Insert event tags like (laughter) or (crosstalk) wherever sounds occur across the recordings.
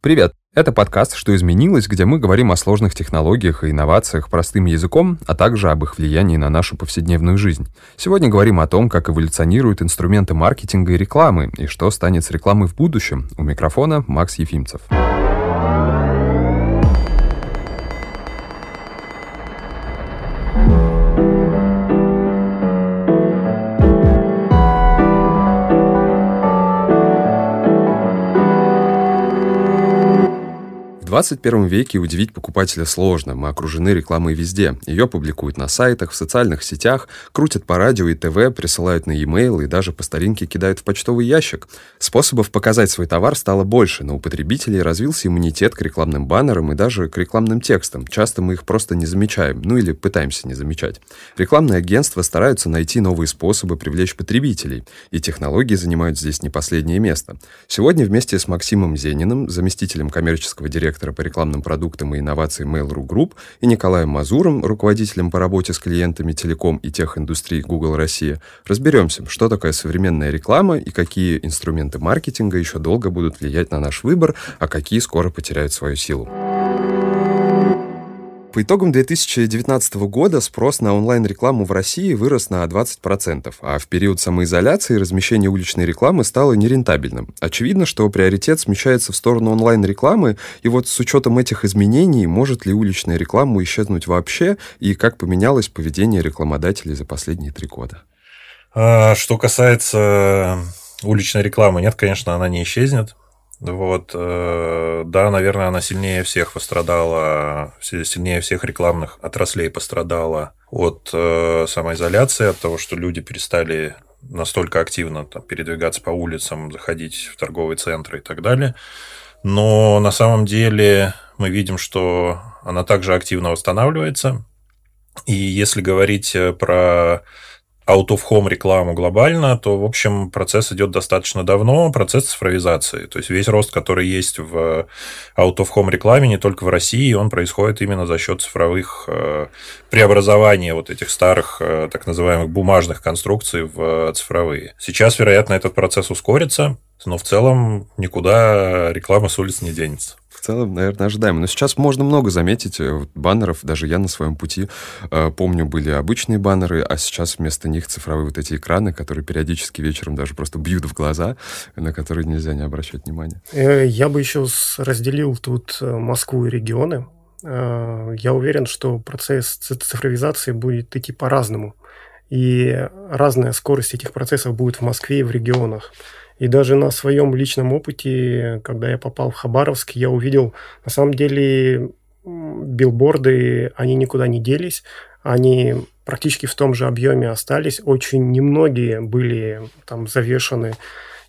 Привет! Это подкаст «Что изменилось», где мы говорим о сложных технологиях и инновациях простым языком, а также об их влиянии на нашу повседневную жизнь. Сегодня говорим о том, как эволюционируют инструменты маркетинга и рекламы, и что станет с рекламой в будущем. У микрофона Макс Ефимцев. В 21 веке удивить покупателя сложно. Мы окружены рекламой везде. Ее публикуют на сайтах, в социальных сетях, крутят по радио и ТВ, присылают на e-mail и даже по старинке кидают в почтовый ящик. Способов показать свой товар стало больше, но у потребителей развился иммунитет к рекламным баннерам и даже к рекламным текстам. Часто мы их просто не замечаем, ну или пытаемся не замечать. Рекламные агентства стараются найти новые способы привлечь потребителей, и технологии занимают здесь не последнее место. Сегодня вместе с Максимом Зениным, заместителем коммерческого директора директора по рекламным продуктам и инновациям Mail.ru Group, и Николаем Мазуром, руководителем по работе с клиентами телеком и техиндустрии Google Россия, разберемся, что такое современная реклама и какие инструменты маркетинга еще долго будут влиять на наш выбор, а какие скоро потеряют свою силу. По итогам 2019 года спрос на онлайн-рекламу в России вырос на 20%, а в период самоизоляции размещение уличной рекламы стало нерентабельным. Очевидно, что приоритет смещается в сторону онлайн-рекламы, и вот с учетом этих изменений, может ли уличная реклама исчезнуть вообще, и как поменялось поведение рекламодателей за последние три года? А, что касается уличной рекламы, нет, конечно, она не исчезнет. Вот, э, да, наверное, она сильнее всех пострадала, сильнее всех рекламных отраслей пострадала от э, самоизоляции, от того, что люди перестали настолько активно там, передвигаться по улицам, заходить в торговые центры и так далее. Но на самом деле мы видим, что она также активно восстанавливается. И если говорить э, про out of home рекламу глобально, то, в общем, процесс идет достаточно давно, процесс цифровизации. То есть весь рост, который есть в out of home рекламе, не только в России, он происходит именно за счет цифровых э, преобразования вот этих старых, э, так называемых бумажных конструкций в цифровые. Сейчас, вероятно, этот процесс ускорится, но в целом никуда реклама с улиц не денется в целом, наверное, ожидаемо. Но сейчас можно много заметить э, баннеров. Даже я на своем пути э, помню, были обычные баннеры, а сейчас вместо них цифровые вот эти экраны, которые периодически вечером даже просто бьют в глаза, на которые нельзя не обращать внимания. Э, я бы еще разделил тут э, Москву и регионы. Я уверен, что процесс цифровизации будет идти по-разному. И разная скорость этих процессов будет в Москве и в регионах. И даже на своем личном опыте, когда я попал в Хабаровск, я увидел, на самом деле, билборды, они никуда не делись, они практически в том же объеме остались. Очень немногие были там завешены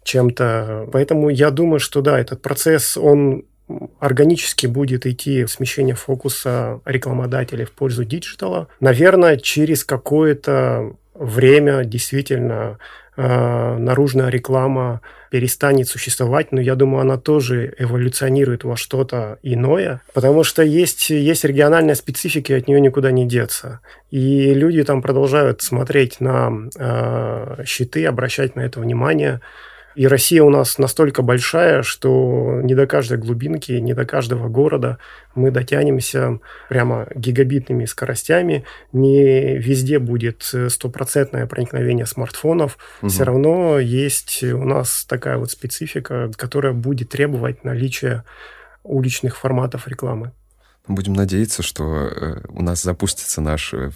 чем-то. Поэтому я думаю, что да, этот процесс, он органически будет идти смещение фокуса рекламодателей в пользу digital а. Наверное, через какое-то время действительно э, наружная реклама перестанет существовать, но я думаю, она тоже эволюционирует во что-то иное, потому что есть, есть региональная специфика, и от нее никуда не деться. И люди там продолжают смотреть на э, щиты, обращать на это внимание. И Россия у нас настолько большая, что не до каждой глубинки, не до каждого города мы дотянемся прямо гигабитными скоростями. Не везде будет стопроцентное проникновение смартфонов. Угу. Все равно есть у нас такая вот специфика, которая будет требовать наличия уличных форматов рекламы. Будем надеяться, что э, у нас запустится наш э,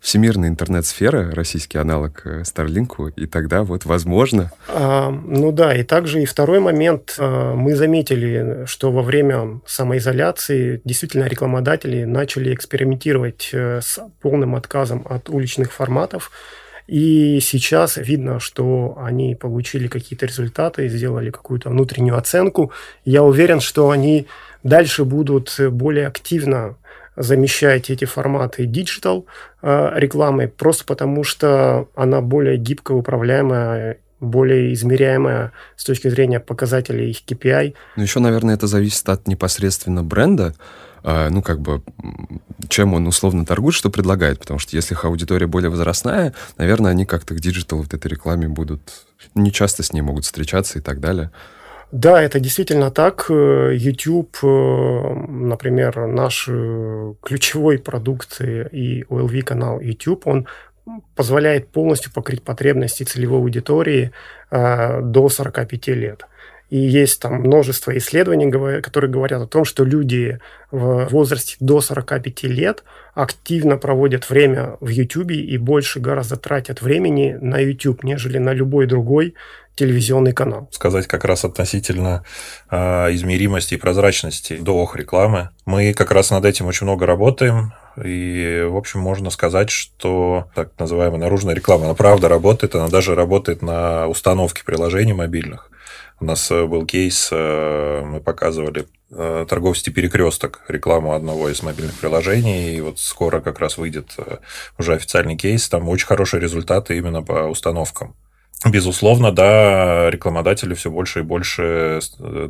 всемирный интернет-сфера, российский аналог э, Старлинку, и тогда вот возможно... А, ну да, и также и второй момент. А, мы заметили, что во время самоизоляции действительно рекламодатели начали экспериментировать с полным отказом от уличных форматов, и сейчас видно, что они получили какие-то результаты, сделали какую-то внутреннюю оценку. Я уверен, что они дальше будут более активно замещать эти форматы digital э, рекламой, просто потому что она более гибко управляемая более измеряемая с точки зрения показателей их KPI. Ну, еще, наверное, это зависит от непосредственно бренда, а, ну, как бы, чем он условно торгует, что предлагает, потому что если их аудитория более возрастная, наверное, они как-то к digital вот этой рекламе будут, не часто с ней могут встречаться и так далее. Да, это действительно так. YouTube, например, наш ключевой продукт и OLV-канал YouTube, он позволяет полностью покрыть потребности целевой аудитории до 45 лет. И есть там множество исследований, которые говорят о том, что люди в возрасте до 45 лет активно проводят время в YouTube и больше гораздо тратят времени на YouTube, нежели на любой другой телевизионный канал. Сказать как раз относительно э, измеримости и прозрачности до рекламы. Мы как раз над этим очень много работаем. И, в общем, можно сказать, что так называемая наружная реклама, она правда работает, она даже работает на установке приложений мобильных. У нас э, был кейс, э, мы показывали э, торговости перекресток рекламу одного из мобильных приложений, и вот скоро как раз выйдет уже официальный кейс, там очень хорошие результаты именно по установкам. Безусловно, да, рекламодатели все больше и больше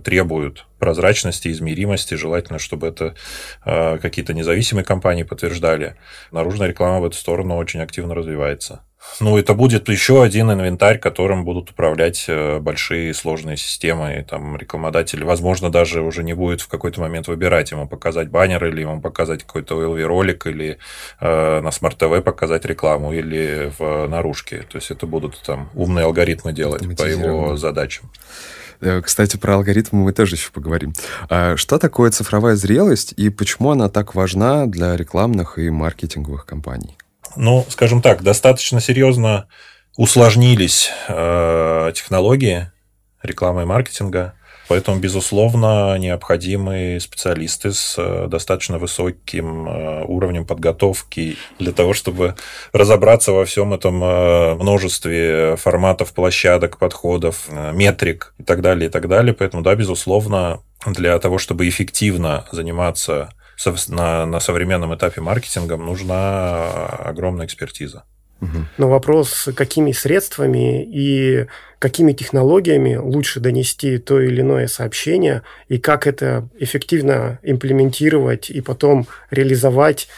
требуют прозрачности, измеримости. Желательно, чтобы это какие-то независимые компании подтверждали. Наружная реклама в эту сторону очень активно развивается. Ну, это будет еще один инвентарь, которым будут управлять э, большие сложные системы. И там рекламодатель, возможно, даже уже не будет в какой-то момент выбирать, ему показать баннер, или ему показать какой-то OLV-ролик, или э, на TV показать рекламу, или в наружке. То есть это будут там умные алгоритмы делать по его задачам. Э, кстати, про алгоритмы мы тоже еще поговорим. А что такое цифровая зрелость и почему она так важна для рекламных и маркетинговых компаний? Ну, скажем так, достаточно серьезно усложнились э, технологии рекламы и маркетинга. Поэтому, безусловно, необходимы специалисты с э, достаточно высоким э, уровнем подготовки для того, чтобы разобраться во всем этом э, множестве форматов, площадок, подходов, метрик и так далее, и так далее. Поэтому, да, безусловно, для того, чтобы эффективно заниматься на, на современном этапе маркетингом нужна огромная экспертиза. Но вопрос, какими средствами и какими технологиями лучше донести то или иное сообщение, и как это эффективно имплементировать и потом реализовать,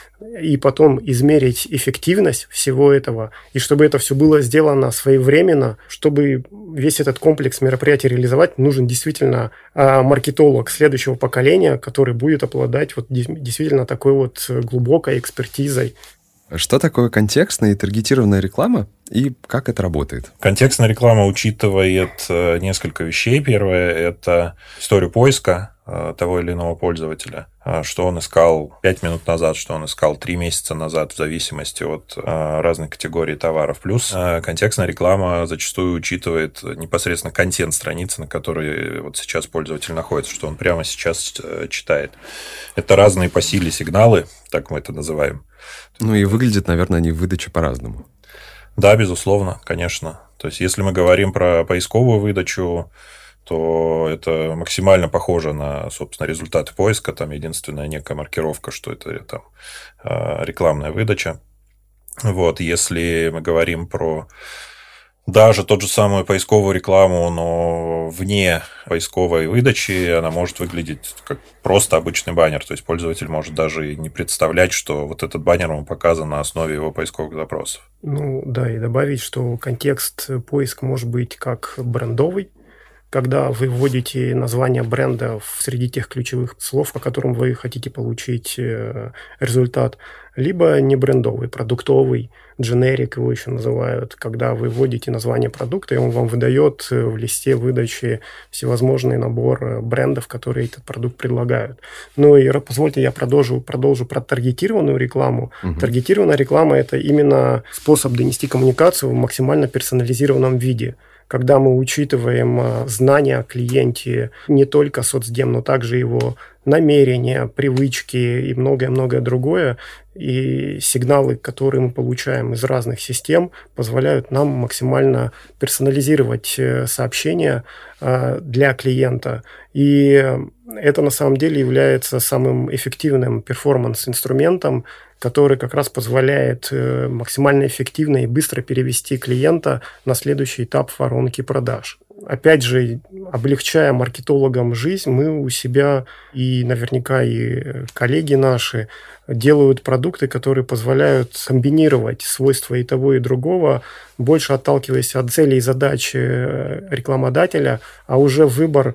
и потом измерить эффективность всего этого, и чтобы это все было сделано своевременно, чтобы весь этот комплекс мероприятий реализовать, нужен действительно а, маркетолог следующего поколения, который будет обладать вот действительно такой вот глубокой экспертизой что такое контекстная и таргетированная реклама и как это работает? Контекстная реклама учитывает э, несколько вещей. Первое – это историю поиска э, того или иного пользователя, э, что он искал 5 минут назад, что он искал 3 месяца назад, в зависимости от разных категорий товаров. Плюс контекстная реклама зачастую учитывает непосредственно контент страницы, на которой вот сейчас пользователь находится, что он прямо сейчас читает. Это разные по силе сигналы, так мы это называем. Ну и выглядят, наверное, они в выдаче по-разному. Да, безусловно, конечно. То есть, если мы говорим про поисковую выдачу, то это максимально похоже на, собственно, результаты поиска. Там единственная некая маркировка, что это там а, рекламная выдача. Вот, если мы говорим про даже тот же самую поисковую рекламу, но вне поисковой выдачи она может выглядеть как просто обычный баннер. То есть пользователь может даже и не представлять, что вот этот баннер ему показан на основе его поисковых запросов. Ну да, и добавить, что контекст поиска может быть как брендовый, когда вы вводите название бренда среди тех ключевых слов, по которым вы хотите получить э, результат, либо не брендовый, продуктовый, дженерик его еще называют, когда вы вводите название продукта, и он вам выдает э, в листе выдачи всевозможный набор э, брендов, которые этот продукт предлагают. Ну и позвольте я продолжу, продолжу про таргетированную рекламу. Угу. Таргетированная реклама – это именно способ донести коммуникацию в максимально персонализированном виде – когда мы учитываем а, знания о клиенте, не только соцдем, но также его намерения, привычки и многое-многое другое, и сигналы, которые мы получаем из разных систем, позволяют нам максимально персонализировать э, сообщения а, для клиента. И это на самом деле является самым эффективным перформанс-инструментом, который как раз позволяет э, максимально эффективно и быстро перевести клиента на следующий этап воронки продаж. опять же, облегчая маркетологам жизнь, мы у себя и наверняка и коллеги наши делают продукты, которые позволяют комбинировать свойства и того, и другого, больше отталкиваясь от целей и задач э, рекламодателя, а уже выбор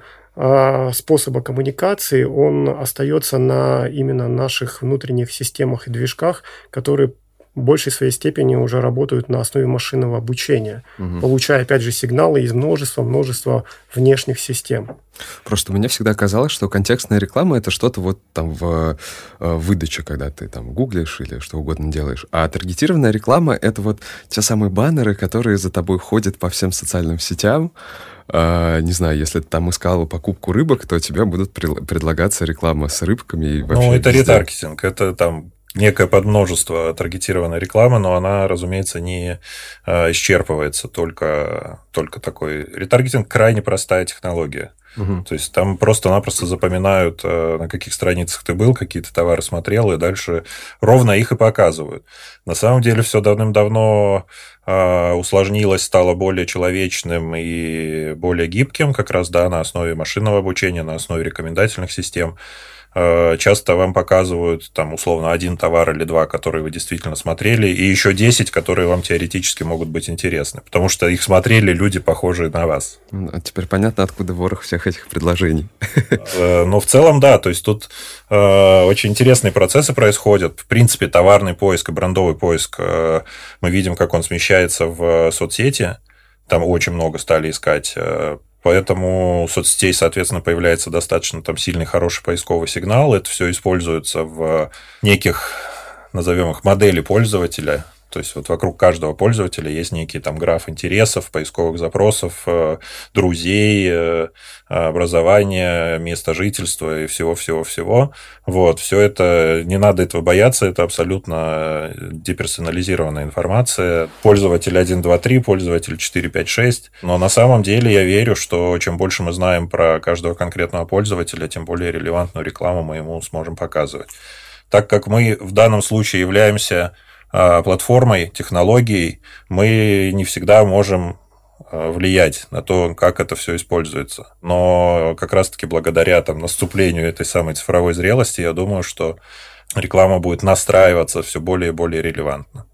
способа коммуникации, он остается на именно наших внутренних системах и движках, которые в большей своей степени уже работают на основе машинного обучения, угу. получая, опять же, сигналы из множества-множества внешних систем. Просто мне всегда казалось, что контекстная реклама это что-то вот там в э, выдаче, когда ты там гуглишь или что угодно делаешь. А таргетированная реклама это вот те самые баннеры, которые за тобой ходят по всем социальным сетям. Uh, не знаю, если ты там искал покупку рыбок, то тебе будут предлагаться реклама с рыбками. И вообще ну, это везде. ретаргетинг. Это там некое подмножество таргетированной рекламы, но она, разумеется, не э, исчерпывается только, только такой. Ретаргетинг крайне простая технология. То есть там просто-напросто запоминают, э, на каких страницах ты был, какие то товары смотрел, и дальше ровно их и показывают. На самом деле все давным-давно э, усложнилось, стало более человечным и более гибким, как раз да, на основе машинного обучения, на основе рекомендательных систем. Э, часто вам показывают там условно один товар или два, которые вы действительно смотрели, и еще 10, которые вам теоретически могут быть интересны, потому что их смотрели люди, похожие на вас. А теперь понятно, откуда ворох всех этих предложений. Э, но в целом, да, то есть тут э, очень интересные процессы происходят. В принципе, товарный поиск и брендовый поиск, мы видим, как он смещается в соцсети, там очень много стали искать Поэтому у соцсетей, соответственно, появляется достаточно там сильный, хороший поисковый сигнал. Это все используется в неких, назовем их, модели пользователя. То есть вот вокруг каждого пользователя есть некий там граф интересов, поисковых запросов, э, друзей, э, образования, места жительства и всего-всего-всего. Вот, все это, не надо этого бояться, это абсолютно деперсонализированная информация. Пользователь 1, 2, 3, пользователь 4, 5, 6. Но на самом деле я верю, что чем больше мы знаем про каждого конкретного пользователя, тем более релевантную рекламу мы ему сможем показывать. Так как мы в данном случае являемся платформой, технологией, мы не всегда можем а, влиять на то, как это все используется. Но как раз-таки благодаря там, наступлению этой самой цифровой зрелости, я думаю, что реклама будет настраиваться все более и более релевантно.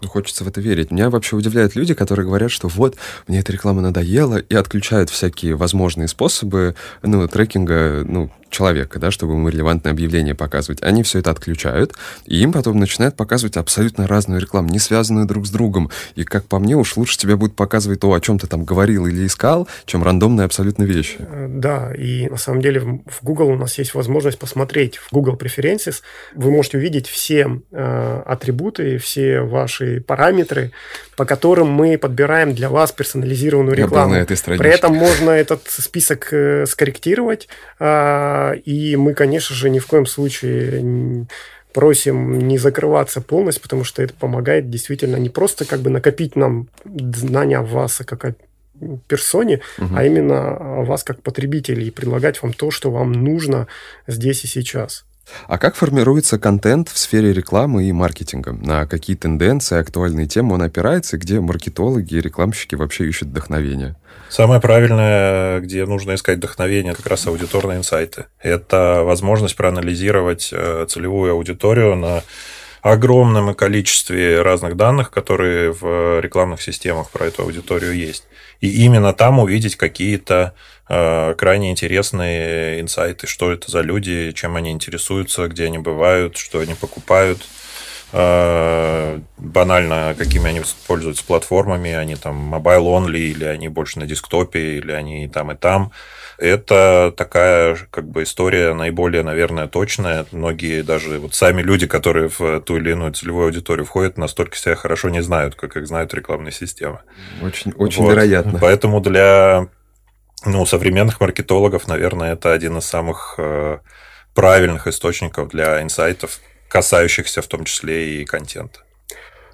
Ну, хочется в это верить. Меня вообще удивляют люди, которые говорят, что вот, мне эта реклама надоела, и отключают всякие возможные способы ну, трекинга ну, человека, да, чтобы ему релевантное объявление показывать. Они все это отключают, и им потом начинают показывать абсолютно разную рекламу, не связанную друг с другом. И, как по мне, уж лучше тебе будет показывать то, о чем ты там говорил или искал, чем рандомные абсолютно вещи. Э, да, и на самом деле в Google у нас есть возможность посмотреть в Google Preferences. Вы можете увидеть все э, атрибуты, все ваши параметры, по которым мы подбираем для вас персонализированную рекламу. Я был на этой страничке. При этом можно этот список э, скорректировать, э, и мы, конечно же, ни в коем случае просим не закрываться полностью, потому что это помогает действительно не просто как бы накопить нам знания о вас как о персоне, угу. а именно о вас как потребителей и предлагать вам то, что вам нужно здесь и сейчас. А как формируется контент в сфере рекламы и маркетинга? На какие тенденции, актуальные темы он опирается, где маркетологи и рекламщики вообще ищут вдохновение? Самое правильное, где нужно искать вдохновение, как раз аудиторные инсайты. Это возможность проанализировать э, целевую аудиторию на огромном количестве разных данных, которые в рекламных системах про эту аудиторию есть. И именно там увидеть какие-то э, крайне интересные инсайты, что это за люди, чем они интересуются, где они бывают, что они покупают – Э, банально, какими они пользуются платформами, они там mobile only, или они больше на десктопе, или они там и там. Это такая как бы история наиболее, наверное, точная. Многие даже вот сами люди, которые в ту или иную целевую аудиторию входят, настолько себя хорошо не знают, как их знают рекламные системы. Очень, очень вот. вероятно. Поэтому для ну, современных маркетологов, наверное, это один из самых э, правильных источников для инсайтов, касающихся в том числе и контента.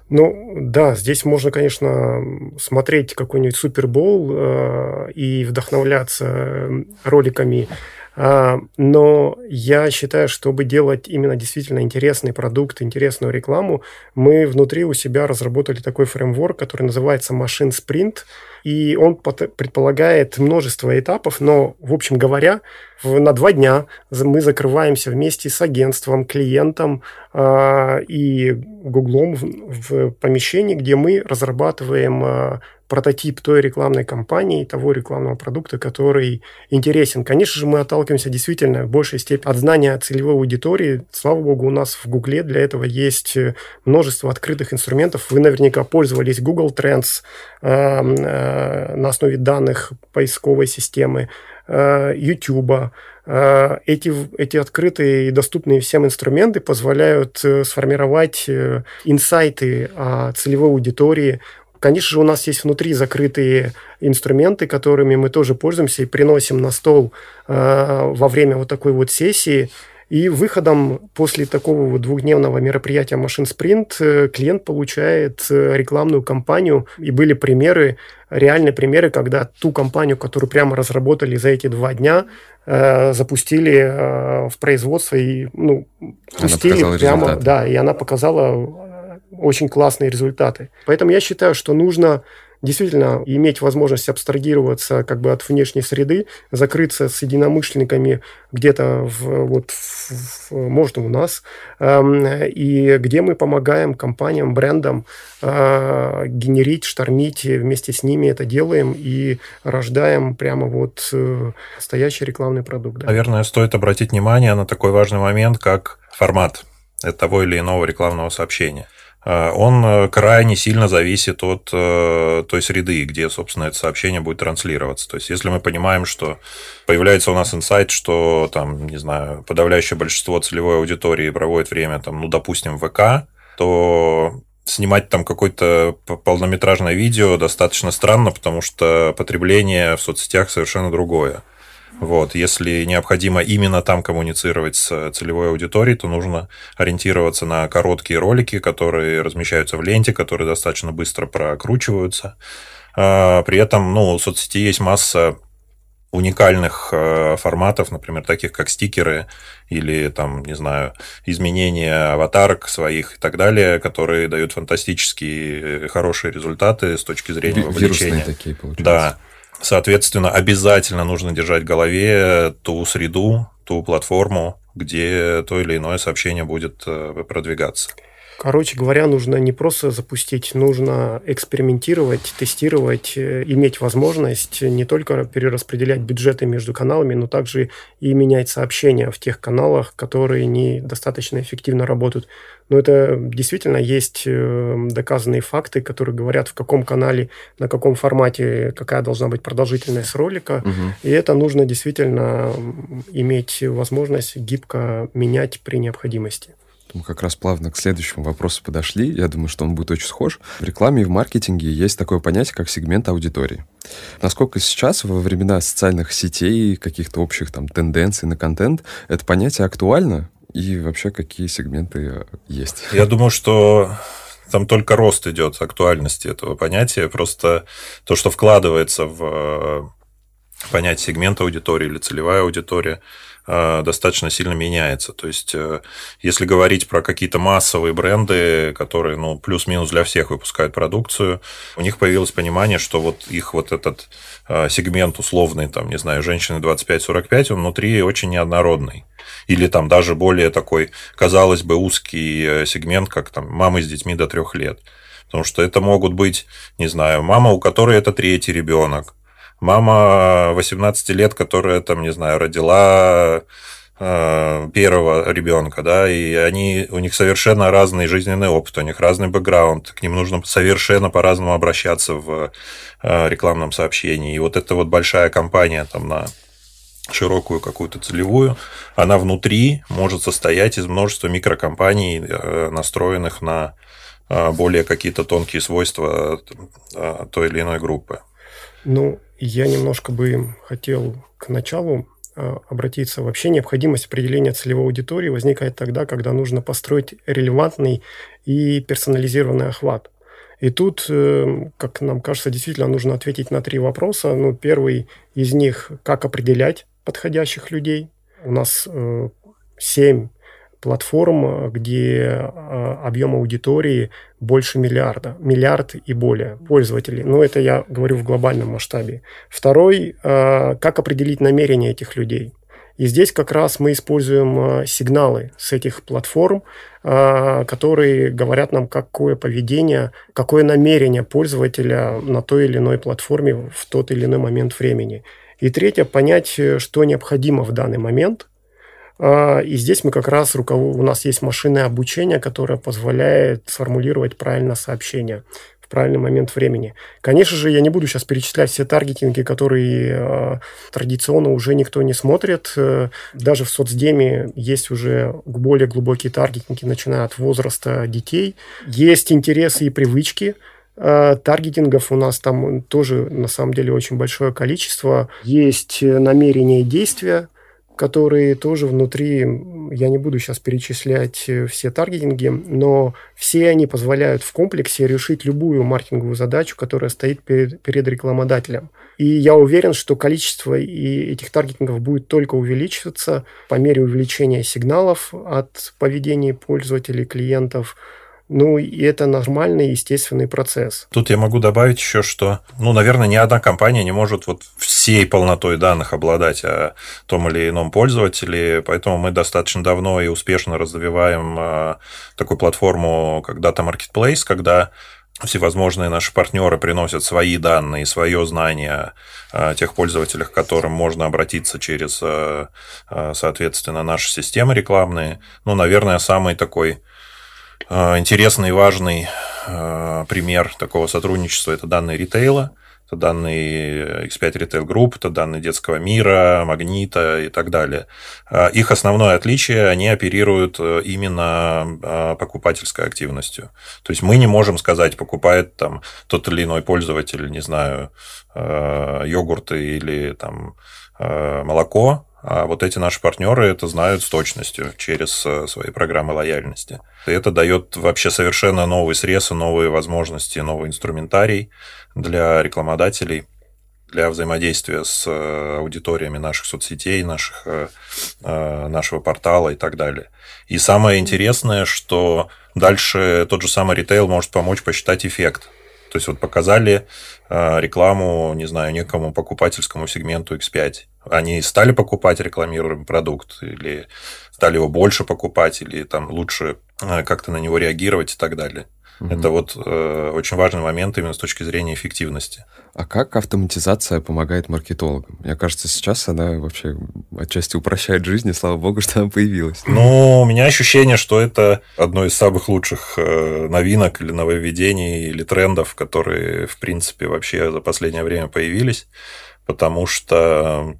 Ну, да, здесь можно, конечно, смотреть какой-нибудь Супербол э, и вдохновляться роликами, э, но я считаю, чтобы делать именно действительно интересный продукт, интересную рекламу, мы внутри у себя разработали такой фреймворк, который называется Machine Sprint – и он предполагает множество этапов, но, в общем говоря, на два дня мы закрываемся вместе с агентством, клиентом э, и Гуглом в, в помещении, где мы разрабатываем э, прототип той рекламной кампании, того рекламного продукта, который интересен. Конечно же, мы отталкиваемся действительно в большей степени от знания целевой аудитории. Слава богу, у нас в Гугле для этого есть множество открытых инструментов. Вы наверняка пользовались Google Trends э, на основе данных поисковой системы, э, YouTube. Э, эти, эти открытые и доступные всем инструменты позволяют э, сформировать э, инсайты о целевой аудитории, Конечно же, у нас есть внутри закрытые инструменты, которыми мы тоже пользуемся и приносим на стол э, во время вот такой вот сессии. И выходом после такого вот двухдневного мероприятия Машин Спринт э, клиент получает э, рекламную кампанию. И были примеры, реальные примеры, когда ту компанию, которую прямо разработали за эти два дня, э, запустили э, в производство и ну, пустили прямо, результаты. да, и она показала очень классные результаты. Поэтому я считаю, что нужно действительно иметь возможность абстрагироваться как бы от внешней среды, закрыться с единомышленниками где-то в, вот в, в, может у нас, э, и где мы помогаем компаниям, брендам э, генерить, штормить, вместе с ними это делаем и рождаем прямо вот э, настоящий рекламный продукт. Да. Наверное, стоит обратить внимание на такой важный момент, как формат того или иного рекламного сообщения. А, он э, крайне сильно зависит от э, той среды, где, собственно, это сообщение будет транслироваться. То есть, если мы понимаем, что появляется у нас инсайт, что, там, не знаю, подавляющее большинство целевой аудитории проводит время, там, ну, допустим, ВК, то снимать там какое-то полнометражное видео достаточно странно, потому что потребление в соцсетях совершенно другое. Вот. Если необходимо именно там коммуницировать с целевой аудиторией, то нужно ориентироваться на короткие ролики, которые размещаются в ленте, которые достаточно быстро прокручиваются. А, при этом ну, в соцсети есть масса уникальных э, форматов, например, таких как стикеры или там, не знаю, изменения аватарок своих и так далее, которые дают фантастические хорошие результаты с точки зрения вовлечения. Вирусные такие, получаются. Да. Соответственно, обязательно нужно держать в голове ту среду, ту платформу, где то или иное сообщение будет э, продвигаться. Короче говоря, нужно не просто запустить, нужно экспериментировать, тестировать, э, иметь возможность не только перераспределять бюджеты между каналами, но также и менять сообщения в тех каналах, которые не достаточно эффективно работают. Но это действительно есть э, доказанные факты, которые говорят, в каком канале, на каком формате, какая должна быть продолжительность ролика. Угу. И это нужно действительно иметь возможность гибко менять при необходимости. Мы как раз плавно к следующему вопросу подошли. Я думаю, что он будет очень схож. В рекламе и в маркетинге есть такое понятие, как сегмент аудитории. Насколько сейчас, во времена социальных сетей, каких-то общих там тенденций на контент, это понятие актуально? И вообще, какие сегменты есть? Я думаю, что там только рост идет актуальности этого понятия. Просто то, что вкладывается в понятие сегмента аудитории или целевая аудитория, Э, достаточно сильно меняется. То есть, э, если говорить про какие-то массовые бренды, которые, ну, плюс-минус для всех выпускают продукцию, у них появилось понимание, что вот их вот этот э, сегмент условный, там, не знаю, женщины 25-45, он внутри очень неоднородный. Или там даже более такой, казалось бы, узкий сегмент, как там мамы с детьми до трех лет. Потому что это могут быть, не знаю, мама, у которой это третий ребенок, мама 18 лет, которая там, не знаю, родила э, первого ребенка, да, и они, у них совершенно разный жизненный опыт, у них разный бэкграунд, к ним нужно совершенно по-разному обращаться в э, рекламном сообщении. И вот эта вот большая компания там на широкую какую-то целевую, она внутри может состоять из множества микрокомпаний, э, настроенных на более какие-то тонкие свойства той или иной группы. Ну, я немножко бы хотел к началу а, обратиться. Вообще необходимость определения целевой аудитории возникает тогда, когда нужно построить релевантный и персонализированный охват. И тут, э, как нам кажется, действительно нужно ответить на три вопроса. Ну, первый из них – как определять подходящих людей. У нас э, семь платформ, где объем аудитории больше миллиарда, миллиард и более пользователей. Но это я говорю в глобальном масштабе. Второй, как определить намерения этих людей. И здесь как раз мы используем сигналы с этих платформ, которые говорят нам, какое поведение, какое намерение пользователя на той или иной платформе в тот или иной момент времени. И третье, понять, что необходимо в данный момент. А, и здесь мы как раз, у нас есть машинное обучение, которое позволяет сформулировать правильно сообщение в правильный момент времени. Конечно же, я не буду сейчас перечислять все таргетинги, которые э, традиционно уже никто не смотрит. Э, даже в соцдеме есть уже более глубокие таргетинги, начиная от возраста детей. Есть интересы и привычки, Э, таргетингов у нас там тоже на самом деле очень большое количество. Есть намерения и действия, которые тоже внутри, я не буду сейчас перечислять э, все таргетинги, но все они позволяют в комплексе решить любую маркетинговую задачу, которая стоит перед, перед рекламодателем. И я уверен, что количество и этих таргетингов будет только увеличиваться по мере увеличения сигналов от поведения пользователей, клиентов, ну, и это нормальный, естественный процесс. Тут я могу добавить еще, что, ну, наверное, ни одна компания не может вот всей полнотой данных обладать о том или ином пользователе, поэтому мы достаточно давно и успешно развиваем а, такую платформу, как Data Marketplace, когда всевозможные наши партнеры приносят свои данные, свое знание о тех пользователях, к которым можно обратиться через, а, а, соответственно, наши системы рекламные. Ну, наверное, самый такой интересный и важный э, пример такого сотрудничества – это данные ритейла, это данные X5 Retail Group, это данные детского мира, магнита и так далее. Э, их основное отличие – они оперируют именно покупательской активностью. То есть мы не можем сказать, покупает там тот или иной пользователь, не знаю, йогурты или там молоко, а вот эти наши партнеры это знают с точностью через э, свои программы лояльности. И это дает вообще совершенно новый срез, новые возможности, новый инструментарий для рекламодателей для взаимодействия с э, аудиториями наших соцсетей, наших, э, нашего портала и так далее. И самое интересное, что дальше тот же самый ритейл может помочь посчитать эффект. То есть вот показали рекламу, не знаю, некому покупательскому сегменту X5 они стали покупать рекламируемый продукт, или стали его больше покупать, или там лучше э, как-то на него реагировать и так далее. Угу. Это вот э, очень важный момент именно с точки зрения эффективности. А как автоматизация помогает маркетологам? Мне кажется, сейчас она вообще отчасти упрощает жизнь, и слава богу, (laughs) что она появилась. Ну, у меня ощущение, что это одно из самых лучших э, новинок или нововведений или трендов, которые, в принципе, вообще за последнее время появились, потому что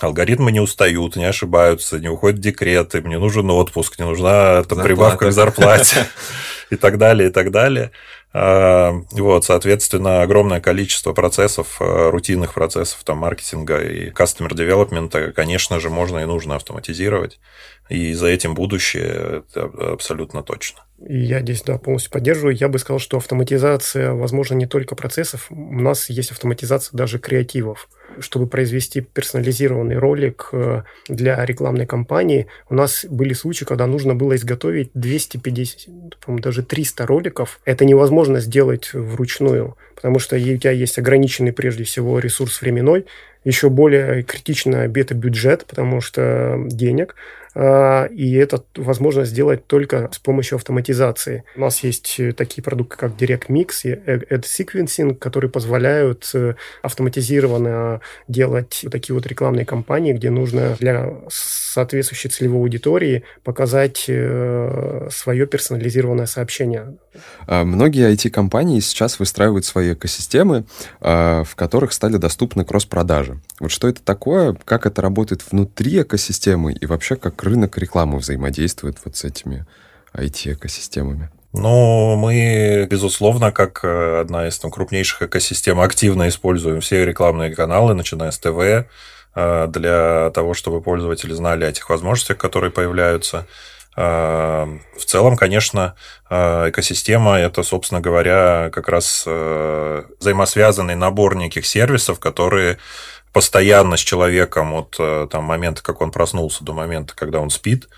Алгоритмы не устают, не ошибаются, не уходят декреты, мне нужен отпуск, не нужна там, прибавка к зарплате (laughs) и так далее, и так далее. А, вот, соответственно, огромное количество процессов, а, рутинных процессов там, маркетинга и customer development, конечно же, можно и нужно автоматизировать. И за этим будущее это абсолютно точно. Я здесь, да, полностью поддерживаю. Я бы сказал, что автоматизация, возможно, не только процессов. У нас есть автоматизация даже креативов чтобы произвести персонализированный ролик э, для рекламной кампании, у нас были случаи, когда нужно было изготовить 250, по даже 300 роликов. Это невозможно сделать вручную, потому что у тебя есть ограниченный прежде всего ресурс временной, еще более критично бета-бюджет, потому что денег, а, и это возможно сделать только с помощью автоматизации. У нас есть э, такие продукты, как Direct Mix и Ad Sequencing, которые позволяют э, автоматизированно делать такие вот рекламные кампании, где нужно для соответствующей целевой аудитории показать э, свое персонализированное сообщение. А, многие IT-компании сейчас выстраивают свои экосистемы, а, в которых стали доступны кросс-продажи. Вот что это такое, как это работает внутри экосистемы и вообще как рынок рекламы взаимодействует вот с этими IT-экосистемами? Ну, мы, безусловно, как э, одна из там, крупнейших экосистем, активно используем все рекламные каналы, начиная с ТВ, э, для того, чтобы пользователи знали о тех возможностях, которые появляются. Э, в целом, конечно, экосистема – это, собственно говоря, как раз взаимосвязанный набор неких сервисов, которые постоянно с человеком от там, момента, как он проснулся, до момента, когда он спит,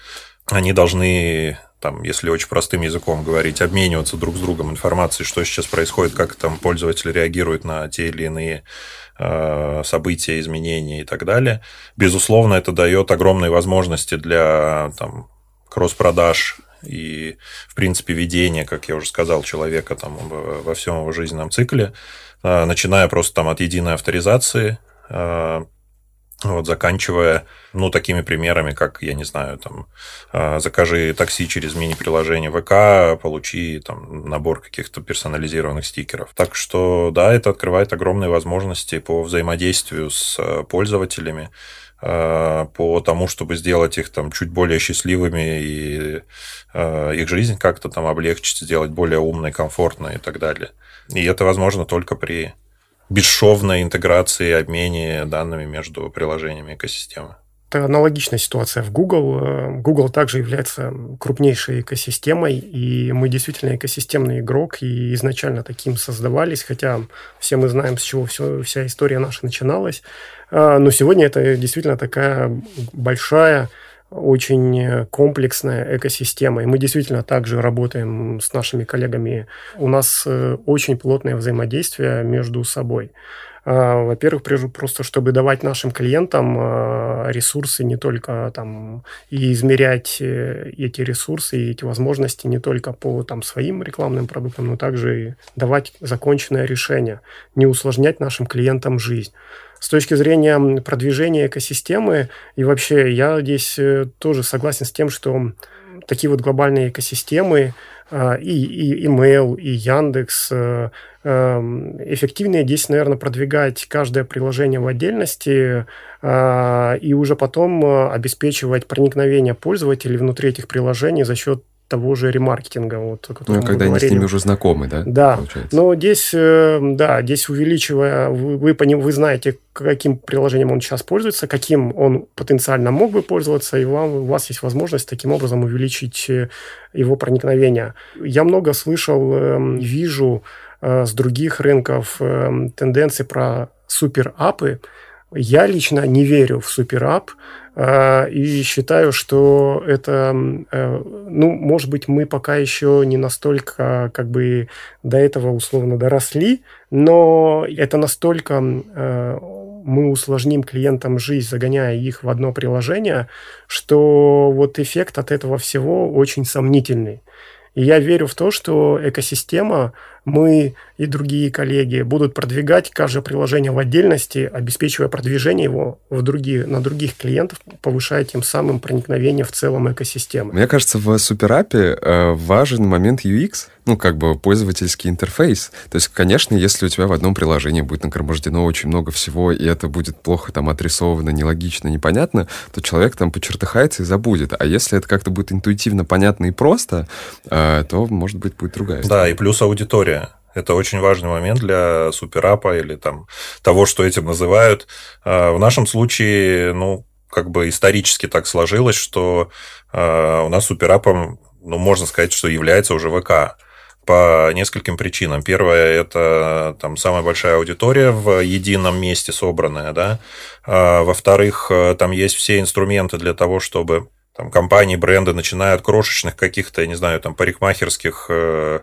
они должны там, если очень простым языком говорить, обмениваться друг с другом информацией, что сейчас происходит, как там пользователи реагируют на те или иные э, события, изменения и так далее. Безусловно, это дает огромные возможности для там, кросс-продаж и, в принципе, ведения, как я уже сказал, человека там, во всем его жизненном цикле, э, начиная просто там, от единой авторизации, э, вот, заканчивая, ну, такими примерами, как, я не знаю, там, а, закажи такси через мини-приложение ВК, получи там набор каких-то персонализированных стикеров. Так что, да, это открывает огромные возможности по взаимодействию с э, пользователями, э, по тому, чтобы сделать их там чуть более счастливыми и э, их жизнь как-то там облегчить, сделать более умной, комфортной и так далее. И это возможно только при бесшовной интеграции и обмене данными между приложениями экосистемы. Это аналогичная ситуация в Google. Э, Google также является крупнейшей экосистемой, и мы действительно экосистемный игрок, и изначально таким создавались, хотя все мы знаем, с чего все, вся история наша начиналась. Э, но сегодня это действительно такая большая очень комплексная экосистема. И мы действительно также работаем с нашими коллегами. У нас э, очень плотное взаимодействие между собой. А, во-первых, просто чтобы давать нашим клиентам а, ресурсы не только там и измерять э, эти ресурсы и эти возможности не только по там своим рекламным продуктам, но также и давать законченное решение, не усложнять нашим клиентам жизнь с точки зрения продвижения экосистемы, и вообще я здесь э, тоже согласен с тем, что такие вот глобальные экосистемы, а, и, и email, и Яндекс, э, эффективнее здесь, наверное, продвигать каждое приложение в отдельности и уже потом э, обеспечивать проникновение пользователей внутри этих приложений за счет того же ремаркетинга. Вот, ну, а когда они с ними уже знакомы, да? Да. Получается? Но здесь, э, да, здесь увеличивая, вы, вы, вы знаете, каким приложением он сейчас пользуется, каким он потенциально мог бы пользоваться, и вам, у вас есть возможность таким образом увеличить э, его проникновение. Я много слышал, эм, вижу э, с других рынков эм, тенденции про суперапы. Я лично не верю в суперап, а, и считаю, что это, э, ну, может быть, мы пока еще не настолько как бы до этого условно доросли, но это настолько э, мы усложним клиентам жизнь, загоняя их в одно приложение, что вот эффект от этого всего очень сомнительный. И я верю в то, что экосистема, мы и другие коллеги будут продвигать каждое приложение в отдельности, обеспечивая продвижение его в другие, на других клиентов, повышая тем самым проникновение в целом экосистемы. Мне кажется, в суперапе э, важен момент UX, ну, как бы пользовательский интерфейс. То есть, конечно, если у тебя в одном приложении будет нагромождено очень много всего, и это будет плохо там отрисовано, нелогично, непонятно, то человек там почертыхается и забудет. А если это как-то будет интуитивно, понятно и просто, э, то, может быть, будет другая история. Да, и плюс аудитория. Это очень важный момент для суперапа или там того, что этим называют. Э, в нашем случае, ну, как бы исторически так сложилось, что э, у нас суперапом, ну, можно сказать, что является уже ВК по нескольким причинам. Первое – это там самая большая аудитория в едином месте собранная, да. А, во-вторых, э, там есть все инструменты для того, чтобы там компании, бренды, начиная от крошечных каких-то, я не знаю, там парикмахерских э,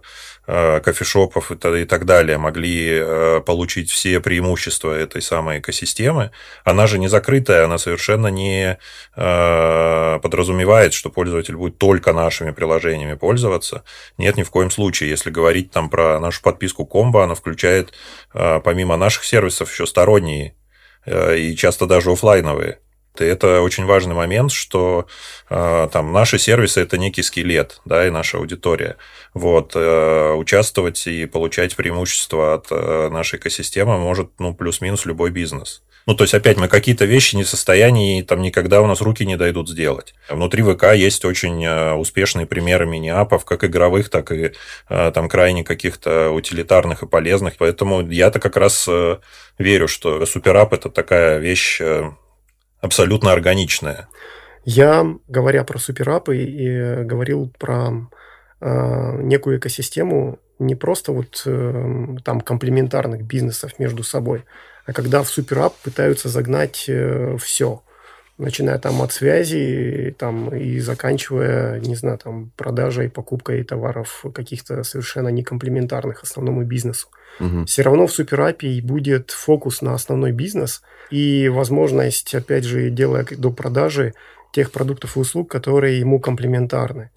Э, кофешопов и так далее могли э, получить все преимущества этой самой экосистемы, она же не закрытая, она совершенно не э, подразумевает, что пользователь будет только нашими приложениями пользоваться. Нет, ни в коем случае. Если говорить там про нашу подписку Комбо, она включает помимо наших сервисов еще сторонние и часто даже офлайновые. Это очень важный момент, что э, там наши сервисы это некий скелет, да, и наша аудитория. Вот, э, участвовать и получать преимущества от э, нашей экосистемы может, ну, плюс-минус любой бизнес. Ну, то есть, опять, мы какие-то вещи не в состоянии, там, никогда у нас руки не дойдут сделать. Внутри ВК есть очень успешные примеры мини-апов, как игровых, так и там крайне каких-то утилитарных и полезных. Поэтому я-то как раз верю, что суперап – это такая вещь абсолютно органичная. Я, говоря про суперапы, и говорил про э, некую экосистему не просто вот э, там комплементарных бизнесов между собой, а когда в суперап пытаются загнать э, все. начиная там от связи там, и заканчивая, не знаю, там, продажей, покупкой товаров каких-то совершенно некомплементарных основному бизнесу. Угу. Все равно в суперапе будет фокус на основной бизнес и возможность, опять же, делая до продажи тех продуктов и услуг, которые ему комплементарны.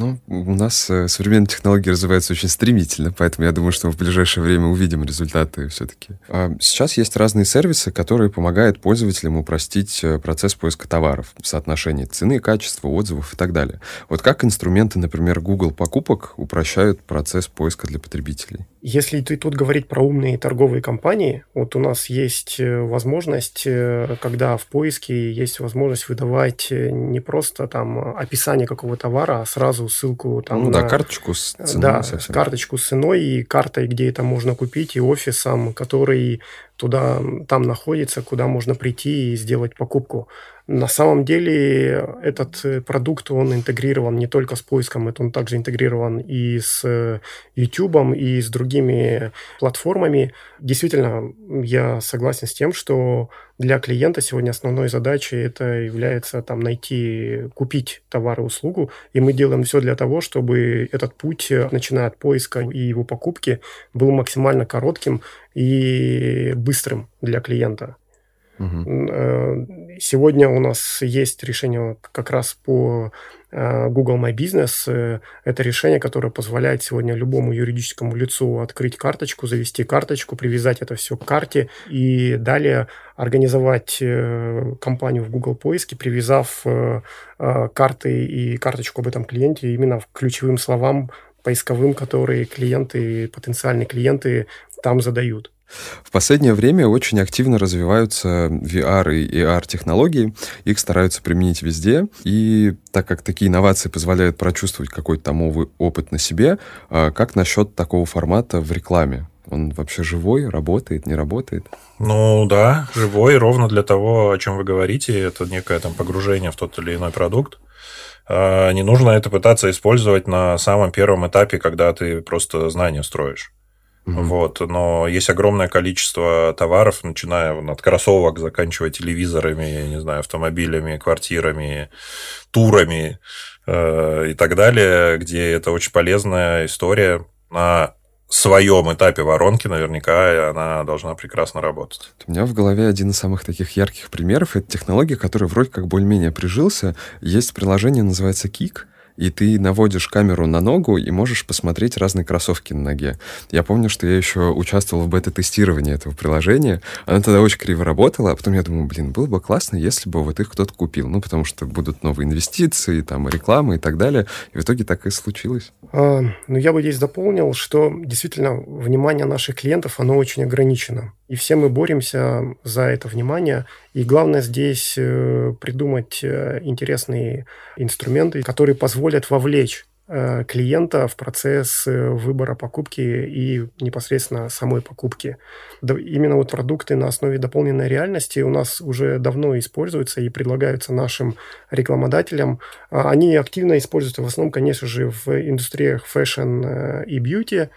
Ну, у нас э, современные технологии развиваются очень стремительно, поэтому я думаю, что в ближайшее время увидим результаты все-таки. А сейчас есть разные сервисы, которые помогают пользователям упростить э, процесс поиска товаров, соотношение цены, качества, отзывов и так далее. Вот как инструменты, например, Google покупок упрощают процесс поиска для потребителей? Если ты тут говорить про умные торговые компании, вот у нас есть э, возможность, когда в поиске есть возможность выдавать не просто там описание какого товара, а сразу ссылку там ну, на... да, карточку с ценой. Да, совсем. карточку с ценой и картой, где это можно купить, и офисом, который туда, там находится, куда можно прийти и сделать покупку. На самом деле этот э, продукт, он интегрирован не только с поиском, это он также интегрирован и с э, YouTube, и с другими платформами. Действительно, я согласен с тем, что для клиента сегодня основной задачей это является там найти, купить товар и услугу, и мы делаем все для того, чтобы этот путь, э, начиная от поиска и его покупки, был максимально коротким и быстрым для клиента. Угу. Сегодня у нас есть решение как раз по э, Google My Business. Э, это решение, которое позволяет сегодня любому юридическому лицу открыть карточку, завести карточку, привязать это все к карте и далее организовать компанию в Google поиске, привязав карты и карточку об этом клиенте именно к ключевым словам поисковым, которые клиенты, потенциальные клиенты там задают. В последнее время очень активно развиваются VR и AR технологии. Их стараются применить везде. И так как такие инновации позволяют прочувствовать какой-то там новый опыт на себе, а как насчет такого формата в рекламе? Он вообще живой, работает, не работает? Ну да, живой, ровно для того, о чем вы говорите. Это некое там погружение в тот или иной продукт. А, не нужно это пытаться использовать на самом первом этапе, когда ты просто знания строишь. Mm-hmm. Вот, но есть огромное количество товаров, начиная от кроссовок, заканчивая телевизорами, я не знаю, автомобилями, квартирами, турами э, и так далее, где это очень полезная история на своем этапе воронки наверняка она должна прекрасно работать. У меня в голове один из самых таких ярких примеров. Это технология, которая вроде как более-менее прижился. Есть приложение, называется Kik и ты наводишь камеру на ногу и можешь посмотреть разные кроссовки на ноге. Я помню, что я еще участвовал в бета-тестировании этого приложения. Оно тогда очень криво работало, а потом я думаю, блин, было бы классно, если бы вот их кто-то купил. Ну, потому что будут новые инвестиции, там, реклама и так далее. И в итоге так и случилось. А, ну, я бы здесь дополнил, что действительно внимание наших клиентов, оно очень ограничено. И все мы боремся за это внимание. И главное здесь э, придумать э, интересные инструменты, которые позволят вовлечь э, клиента в процесс выбора покупки и непосредственно самой покупки. Именно вот продукты на основе дополненной реальности у нас уже давно используются и предлагаются нашим рекламодателям. А они активно используются в основном, конечно же, в индустриях fashion и beauty,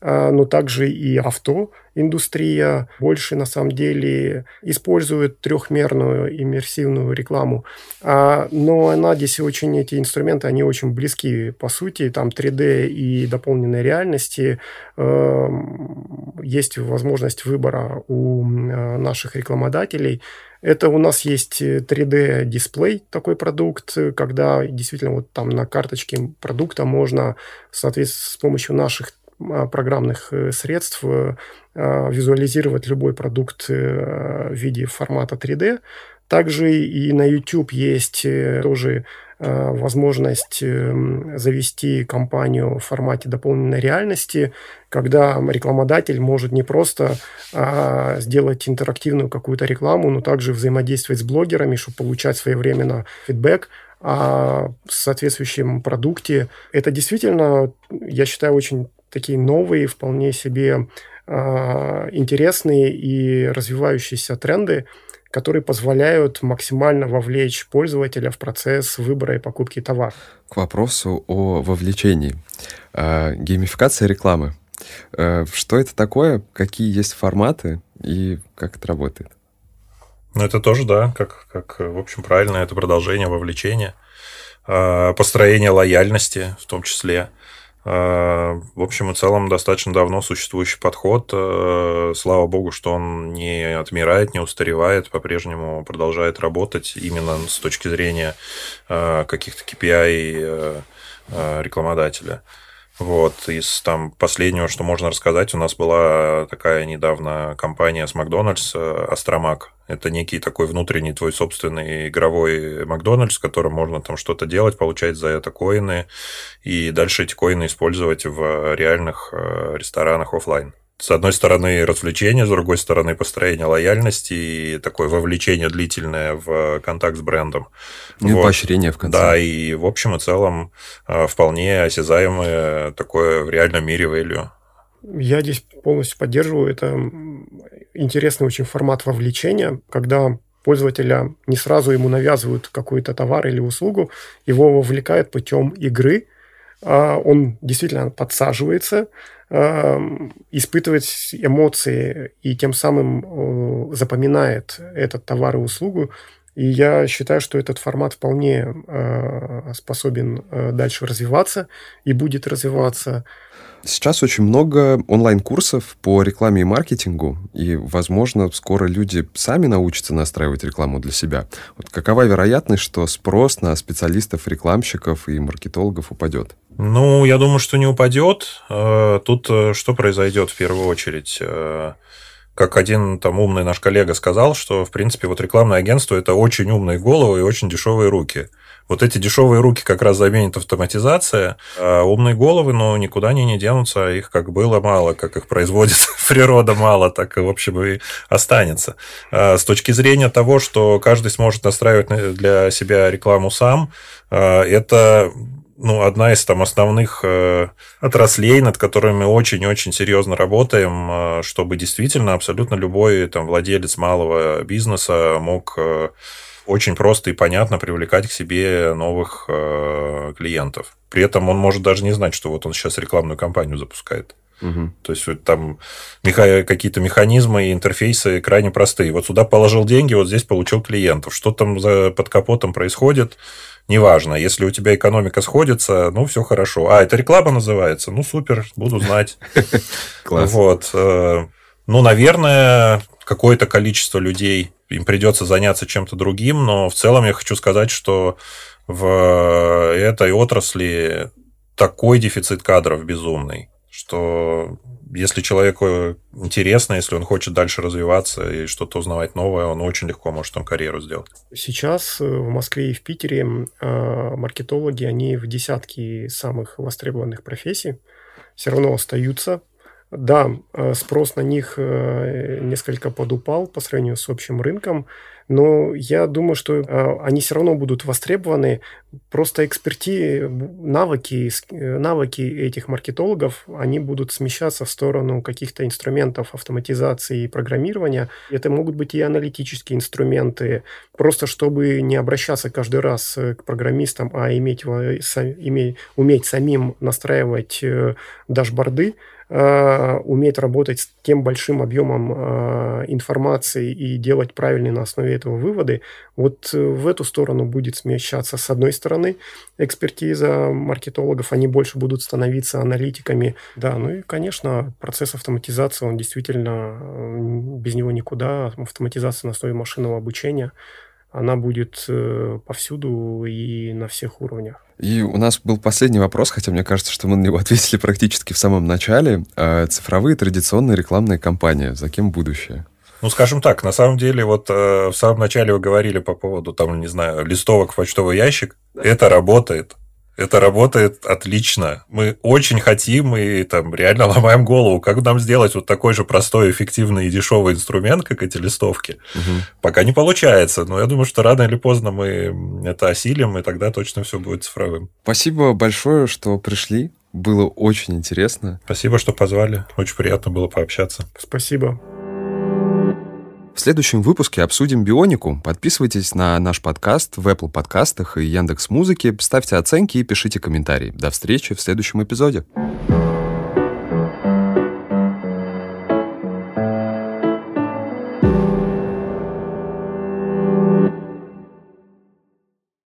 но также и автоиндустрия больше на самом деле использует трехмерную иммерсивную рекламу. А, но она здесь очень, эти инструменты, они очень близки по сути, там 3D и дополненной реальности. Эм, есть возможность выбора у э, наших рекламодателей. Это у нас есть 3D-дисплей, такой продукт, когда действительно вот там на карточке продукта можно, соответственно, с помощью наших а, программных э, средств э, а, визуализировать любой продукт э, в виде формата 3D. Также и на YouTube есть тоже возможность завести компанию в формате дополненной реальности, когда рекламодатель может не просто а, сделать интерактивную какую-то рекламу, но также взаимодействовать с блогерами, чтобы получать своевременно фидбэк о соответствующем продукте. Это действительно, я считаю, очень такие новые, вполне себе э, интересные и развивающиеся тренды, которые позволяют максимально вовлечь пользователя в процесс выбора и покупки товара. К вопросу о вовлечении. Э, геймификация рекламы. Э, что это такое? Какие есть форматы и как это работает? Ну, это тоже, да, как, как, в общем, правильно, это продолжение вовлечения, а, построение лояльности в том числе. А, в общем и целом, достаточно давно существующий подход. А, слава богу, что он не отмирает, не устаревает, по-прежнему продолжает работать именно с точки зрения каких-то KPI рекламодателя. Вот, из там последнего, что можно рассказать, у нас была такая недавно компания с Макдональдс, Астромак. Это некий такой внутренний твой собственный игровой Макдональдс, с которым можно там что-то делать, получать за это коины, и дальше эти коины использовать в реальных э, ресторанах офлайн с одной стороны, развлечение, с другой стороны, построение лояльности и такое вовлечение длительное в контакт с брендом. И вот. поощрение в конце. Да, и в общем и целом а, вполне осязаемое такое в реальном мире value. Я здесь полностью поддерживаю. Это интересный очень формат вовлечения, когда пользователя не сразу ему навязывают какой-то товар или услугу, его вовлекают путем игры, он действительно подсаживается, Эм, испытывает эмоции и тем самым запоминает этот товар и услугу. И я считаю, что этот формат вполне э, способен э, дальше развиваться и будет развиваться. Сейчас очень много онлайн-курсов по рекламе и маркетингу, и, возможно, скоро люди сами научатся настраивать рекламу для себя. Вот какова вероятность, что спрос на специалистов, рекламщиков и маркетологов упадет? Ну, я думаю, что не упадет. Э, тут э, что произойдет в первую очередь? Как один там умный наш коллега сказал, что, в принципе, вот рекламное агентство – это очень умные головы и очень дешевые руки. Вот эти дешевые руки как раз заменит автоматизация, а умные головы, ну, никуда они не денутся, их как было мало, как их производит (laughs) природа мало, так, в общем, и останется. А с точки зрения того, что каждый сможет настраивать для себя рекламу сам, а, это ну, одна из там основных э, отраслей, над которыми мы очень-очень серьезно работаем, э, чтобы действительно абсолютно любой там владелец малого бизнеса мог э, очень просто и понятно привлекать к себе новых э, клиентов. При этом он может даже не знать, что вот он сейчас рекламную кампанию запускает. Угу. То есть вот там меха... какие-то механизмы и интерфейсы крайне простые. Вот сюда положил деньги, вот здесь получил клиентов. Что там за под капотом происходит? Неважно. Если у тебя экономика сходится, ну, все хорошо. А, это реклама называется? Ну, супер, буду знать. (laughs) Класс. Вот. Э, ну, наверное, какое-то количество людей им придется заняться чем-то другим, но в целом я хочу сказать, что в этой отрасли такой дефицит кадров безумный, что если человеку интересно, если он хочет дальше развиваться и что-то узнавать новое, он очень легко может там карьеру сделать. Сейчас э, в Москве и в Питере э, маркетологи, они в десятке самых востребованных профессий все равно остаются. Да, э, спрос на них несколько подупал по сравнению с общим рынком, но я думаю, что э, они все равно будут востребованы. Просто эксперти, навыки, э, навыки этих маркетологов, они будут смещаться в сторону каких-то инструментов автоматизации и программирования. Это могут быть и аналитические инструменты, просто чтобы не обращаться каждый раз э, к программистам, а иметь, иметь, уметь самим настраивать дашборды, Э, уметь работать с тем большим объемом э, информации и делать правильные на основе этого выводы, вот э, в эту сторону будет смещаться с одной стороны экспертиза маркетологов, они больше будут становиться аналитиками. Да, ну и, конечно, процесс автоматизации, он действительно без него никуда. Автоматизация на основе машинного обучения – она будет э, повсюду и на всех уровнях. И у нас был последний вопрос, хотя мне кажется, что мы на него (laughs) ответили практически в самом начале. А цифровые традиционные рекламные кампании. За кем будущее? Ну, скажем так, на самом деле, вот э, в самом начале вы говорили по поводу, там, не знаю, листовок в почтовый ящик. Да. Это работает. Это работает отлично. Мы очень хотим и там реально ломаем голову, как нам сделать вот такой же простой, эффективный и дешевый инструмент, как эти листовки. Угу. Пока не получается, но я думаю, что рано или поздно мы это осилим, и тогда точно все будет цифровым. Спасибо большое, что пришли. Было очень интересно. Спасибо, что позвали. Очень приятно было пообщаться. Спасибо. В следующем выпуске обсудим бионику. Подписывайтесь на наш подкаст в Apple подкастах и Яндекс Музыке, ставьте оценки и пишите комментарии. До встречи в следующем эпизоде.